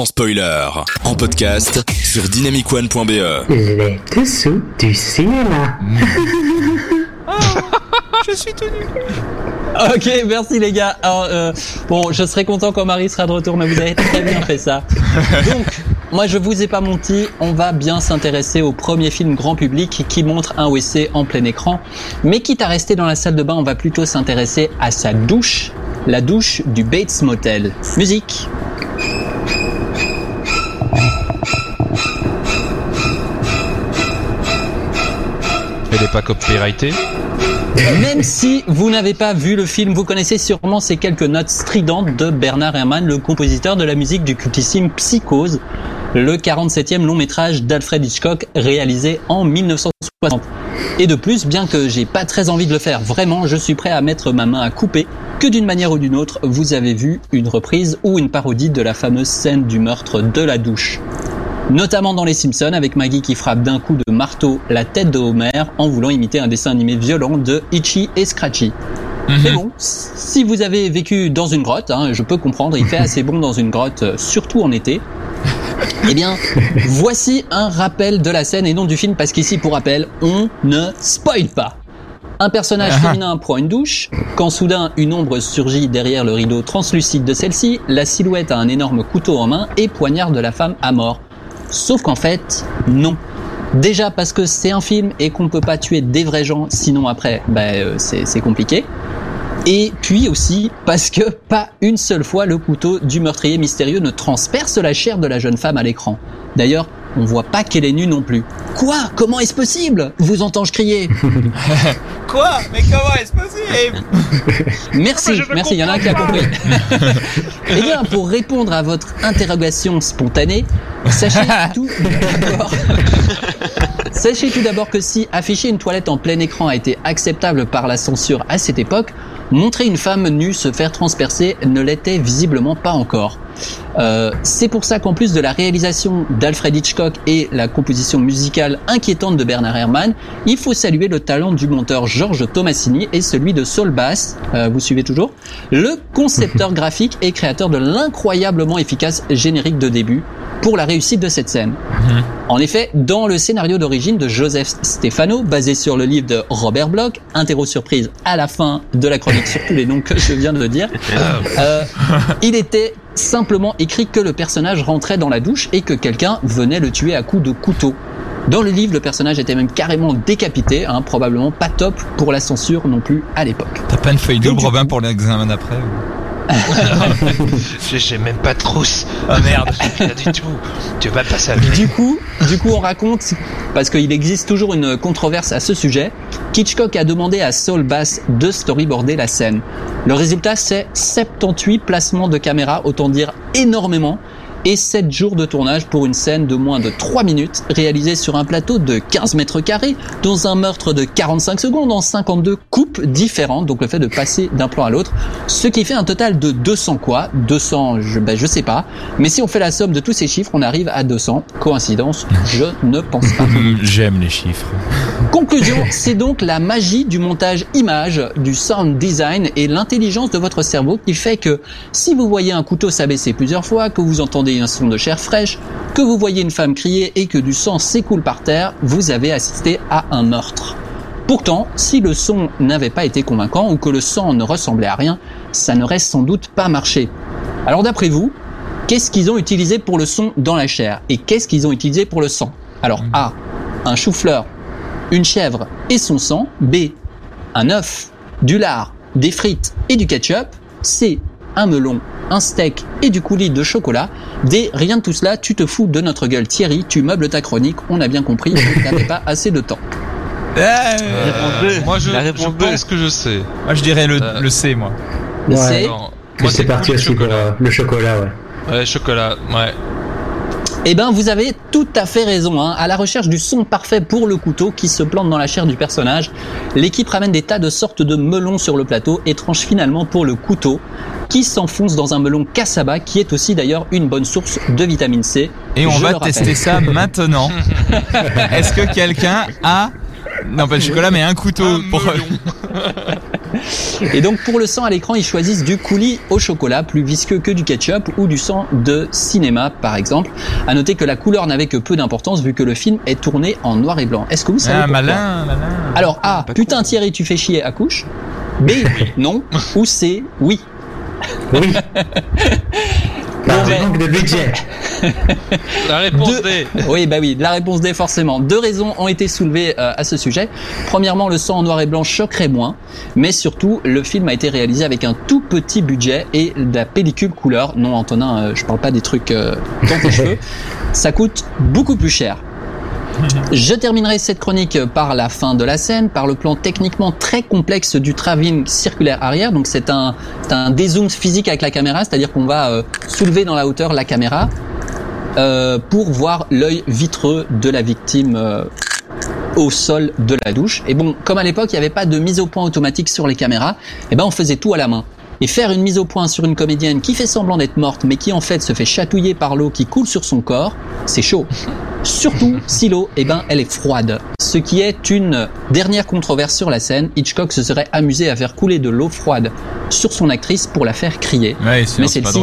sans spoiler. En podcast sur dynamicone.be. Les dessous du cinéma. Je suis tout nu. Ok, merci les gars. Alors, euh, bon, je serai content quand Marie sera de retour, mais vous avez très bien fait ça. Donc, moi je vous ai pas menti, on va bien s'intéresser au premier film grand public qui montre un WC en plein écran. Mais quitte à rester dans la salle de bain, on va plutôt s'intéresser à sa douche, la douche du Bates Motel. Musique. Elle est pas copyrightée Même si vous n'avez pas vu le film, vous connaissez sûrement ces quelques notes stridentes de Bernard Herrmann, le compositeur de la musique du cultissime Psychose, le 47e long métrage d'Alfred Hitchcock réalisé en 1960. Et de plus, bien que j'ai pas très envie de le faire vraiment, je suis prêt à mettre ma main à couper que d'une manière ou d'une autre, vous avez vu une reprise ou une parodie de la fameuse scène du meurtre de la douche notamment dans Les Simpsons avec Maggie qui frappe d'un coup de marteau la tête de Homer en voulant imiter un dessin animé violent de Itchy et Scratchy. Mais bon, si vous avez vécu dans une grotte, hein, je peux comprendre, il fait assez bon dans une grotte, euh, surtout en été. Eh bien, voici un rappel de la scène et non du film, parce qu'ici, pour rappel, on ne spoil pas. Un personnage féminin prend une douche, quand soudain une ombre surgit derrière le rideau translucide de celle-ci, la silhouette a un énorme couteau en main et poignarde la femme à mort. Sauf qu'en fait, non. Déjà parce que c'est un film et qu'on peut pas tuer des vrais gens, sinon après, ben, euh, c'est compliqué. Et puis aussi parce que pas une seule fois le couteau du meurtrier mystérieux ne transperce la chair de la jeune femme à l'écran. D'ailleurs, on voit pas qu'elle est nue non plus. Quoi? Comment est-ce possible? Vous entends-je crier? Quoi? Mais comment est-ce possible? Merci, merci, il y en a un qui a compris. Eh bien, pour répondre à votre interrogation spontanée, sachez tout d'abord... Sachez tout d'abord que si afficher une toilette en plein écran a été acceptable par la censure à cette époque, montrer une femme nue se faire transpercer ne l'était visiblement pas encore. Euh, c'est pour ça qu'en plus de la réalisation d'Alfred Hitchcock et la composition musicale inquiétante de Bernard Herrmann, il faut saluer le talent du monteur Georges Tomasini et celui de Saul Bass, euh, vous suivez toujours, le concepteur graphique et créateur de l'incroyablement efficace générique de début pour la réussite de cette scène. En effet, dans le scénario d'origine de Joseph Stefano, basé sur le livre de Robert Bloch, interro surprise à la fin de la chronique sur tous les noms que je viens de dire, euh, il était simplement écrit que le personnage rentrait dans la douche et que quelqu'un venait le tuer à coups de couteau. Dans le livre, le personnage était même carrément décapité, hein, probablement pas top pour la censure non plus à l'époque. T'as pas une feuille double, Robin, pour l'examen d'après ou- J'ai- même pas de trousse. Oh merde, j'ai rien du tout. Tu vas passer à la Du coup, du coup, on raconte, parce qu'il existe toujours une controverse à ce sujet, qu'Hitchcock a demandé à Saul Bass de storyboarder la scène. Le résultat, c'est 78 placements de caméra, autant dire énormément, et 7 jours de tournage pour une scène de moins de 3 minutes, réalisée sur un plateau de 15 mètres carrés, dans un meurtre de 45 secondes en 52 coupes différentes, donc le fait de passer d'un plan à l'autre, ce qui fait un total de 200 quoi 200, je, ben, je sais pas, mais si on fait la somme de tous ces chiffres, on arrive à 200. Coïncidence Je ne pense pas. J'aime les chiffres. Conclusion, c'est donc la magie du montage image, du sound design et l'intelligence de votre cerveau qui fait que si vous voyez un couteau s'abaisser plusieurs fois, que vous entendez un son de chair fraîche, que vous voyez une femme crier et que du sang s'écoule par terre, vous avez assisté à un meurtre. Pourtant, si le son n'avait pas été convaincant ou que le sang ne ressemblait à rien, ça n'aurait sans doute pas marché. Alors d'après vous, qu'est-ce qu'ils ont utilisé pour le son dans la chair et qu'est-ce qu'ils ont utilisé pour le sang? Alors A, un chou-fleur, une chèvre et son sang. B, un œuf, du lard, des frites et du ketchup. C, un melon, un steak et du coulis de chocolat. D, rien de tout cela, tu te fous de notre gueule Thierry, tu meubles ta chronique, on a bien compris, tu n'avais pas assez de temps. Euh, moi, je, La je réponse B. pense que je sais. Moi, je dirais le, Euh. le C, moi. Le Ouais. C, Non. Que Moi, c'est parti aussi pour chocolat. euh, le chocolat, ouais. Ouais, chocolat, ouais. Eh ben, vous avez tout à fait raison. Hein. À la recherche du son parfait pour le couteau qui se plante dans la chair du personnage, l'équipe ramène des tas de sortes de melons sur le plateau et tranche finalement pour le couteau qui s'enfonce dans un melon cassaba qui est aussi d'ailleurs une bonne source de vitamine C. Et on Je va tester ça maintenant. Est-ce que quelqu'un a, non pas le chocolat, mais un couteau Un pour... Et donc pour le sang à l'écran, ils choisissent du coulis au chocolat, plus visqueux que du ketchup ou du sang de cinéma par exemple. À noter que la couleur n'avait que peu d'importance vu que le film est tourné en noir et blanc. Est-ce que vous savez Ah, pourquoi malin, malin. Alors A, putain Thierry, tu fais chier à couche. B, non. Ou C, oui. Oui. Par Bon, manque de budget. La réponse Deux- D. Oui, bah oui, la réponse D forcément. Deux raisons ont été soulevées euh, à ce sujet. Premièrement, le sang en noir et blanc choquerait moins, mais surtout, le film a été réalisé avec un tout petit budget et de la pellicule couleur. Non, Antonin, euh, je parle pas des trucs euh, dans tes cheveux. Ça coûte beaucoup plus cher. Je terminerai cette chronique par la fin de la scène, par le plan techniquement très complexe du travelling circulaire arrière. Donc c'est un, un dézoom physique avec la caméra, c'est-à-dire qu'on va euh, soulever dans la hauteur la caméra euh, pour voir l'œil vitreux de la victime euh, au sol de la douche. Et bon, comme à l'époque, il n'y avait pas de mise au point automatique sur les caméras, et ben on faisait tout à la main. Et faire une mise au point sur une comédienne qui fait semblant d'être morte, mais qui en fait se fait chatouiller par l'eau qui coule sur son corps, c'est chaud. Surtout si l'eau, eh ben, elle est froide. Ce qui est une dernière controverse sur la scène. Hitchcock se serait amusé à faire couler de l'eau froide sur son actrice pour la faire crier. Ouais, Mais celle-ci,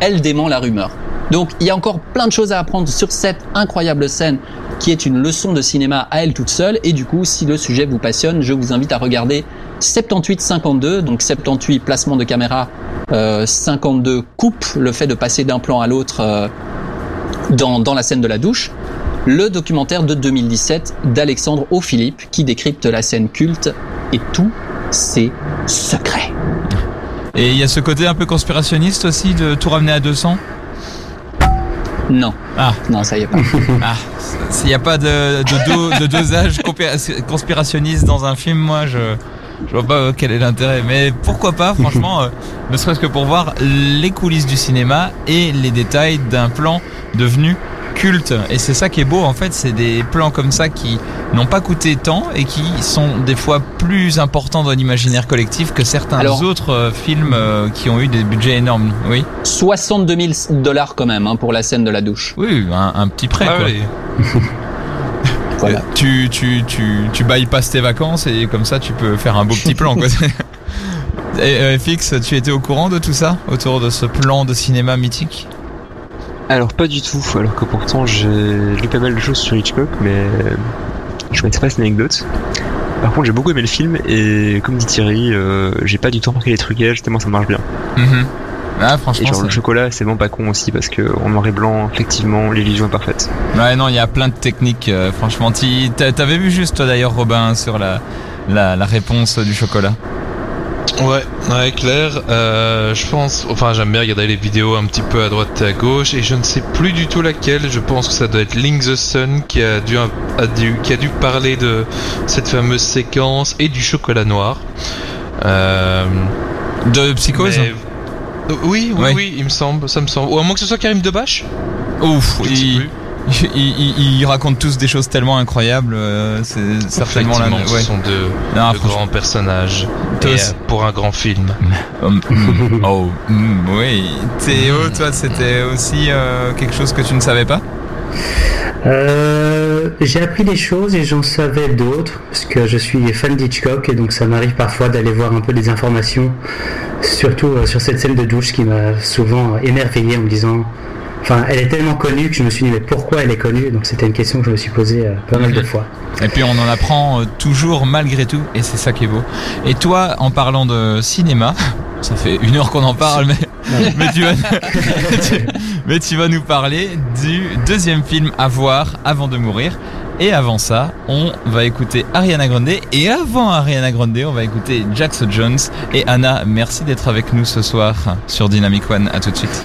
elle dément la rumeur. Donc il y a encore plein de choses à apprendre sur cette incroyable scène qui est une leçon de cinéma à elle toute seule. Et du coup, si le sujet vous passionne, je vous invite à regarder 78-52, donc 78 placement de caméra, euh, 52 coupe, le fait de passer d'un plan à l'autre euh, dans, dans la scène de la douche. Le documentaire de 2017 d'Alexandre O'Philippe qui décrypte la scène culte et tous ses secrets. Et il y a ce côté un peu conspirationniste aussi de tout ramener à 200 Non, Ah, non, ça y est pas. ah, s'il n'y a pas de, de, do- de dosage conspirationniste dans un film, moi je je vois pas euh, quel est l'intérêt. Mais pourquoi pas, franchement, euh, ne serait-ce que pour voir les coulisses du cinéma et les détails d'un plan devenu culte. Et c'est ça qui est beau en fait, c'est des plans comme ça qui n'ont pas coûté tant et qui sont des fois plus importants dans l'imaginaire collectif que certains Alors- autres euh, films euh, qui ont eu des budgets énormes. Oui, 62 000 dollars quand même hein, pour la scène de la douche. oui, un, un petit prêt. Ah quoi. oui. Voilà. Tu, tu, tu, tu bypasses tes vacances et comme ça tu peux faire un beau petit plan. Quoi. et euh, FX, tu étais au courant de tout ça autour de ce plan de cinéma mythique? Alors pas du tout, alors que pourtant j'ai lu pas mal de choses sur Hitchcock, mais je connaissais pas cette anecdote. Par contre j'ai beaucoup aimé le film et comme dit Thierry, euh, j'ai pas du tout remarqué les trucages tellement ça marche bien. Mhm. Ah Et franchement, genre le chocolat c'est vraiment pas con aussi parce que en noir et blanc effectivement l'illusion est parfaite. ouais non, il y a plein de techniques. euh, franchement, t'avais vu juste toi d'ailleurs Robin sur la, la, la réponse du chocolat? Ouais, ouais, clair. Euh, je pense, enfin, j'aime bien regarder les vidéos un petit peu à droite et à gauche, et je ne sais plus du tout laquelle. Je pense que ça doit être Link the Sun qui a dû, a dû, qui a dû parler de cette fameuse séquence et du chocolat noir. Euh, De Psychose mais- Oui, oui, Ouais. oui, il me semble, ça me semble. Ou à moins que ce soit Karim Debache? Ouf, Je il, plus. il, il- il raconte tous des choses tellement incroyables. euh, c'est certainement la. Ouais. ce sont deux, grands personnages. Tous. Et, euh, pour un grand film. Hum, hum, oh, hum, oui. Théo, toi, c'était aussi euh, quelque chose que tu ne savais pas? Euh, j'ai appris des choses et j'en savais d'autres parce que je suis fan d'Hitchcock et donc ça m'arrive parfois d'aller voir un peu des informations, surtout sur cette scène de douche qui m'a souvent émerveillé en me disant, enfin, elle est tellement connue que je me suis dit mais pourquoi elle est connue? Donc c'était une question que je me suis posée euh, pas mal de fois. Et puis on en apprend euh, toujours malgré tout, et c'est ça qui est beau. Et toi, en parlant de cinéma, ça fait une heure qu'on en parle, mais, mais, tu vas, tu- mais tu vas nous parler du deuxième film à voir avant de mourir. Et avant ça, on va écouter Ariana Grande. Et avant Ariana Grande, on va écouter Jackson Jones. Et Anna, merci d'être avec nous ce soir sur Dynamic One. À tout de suite.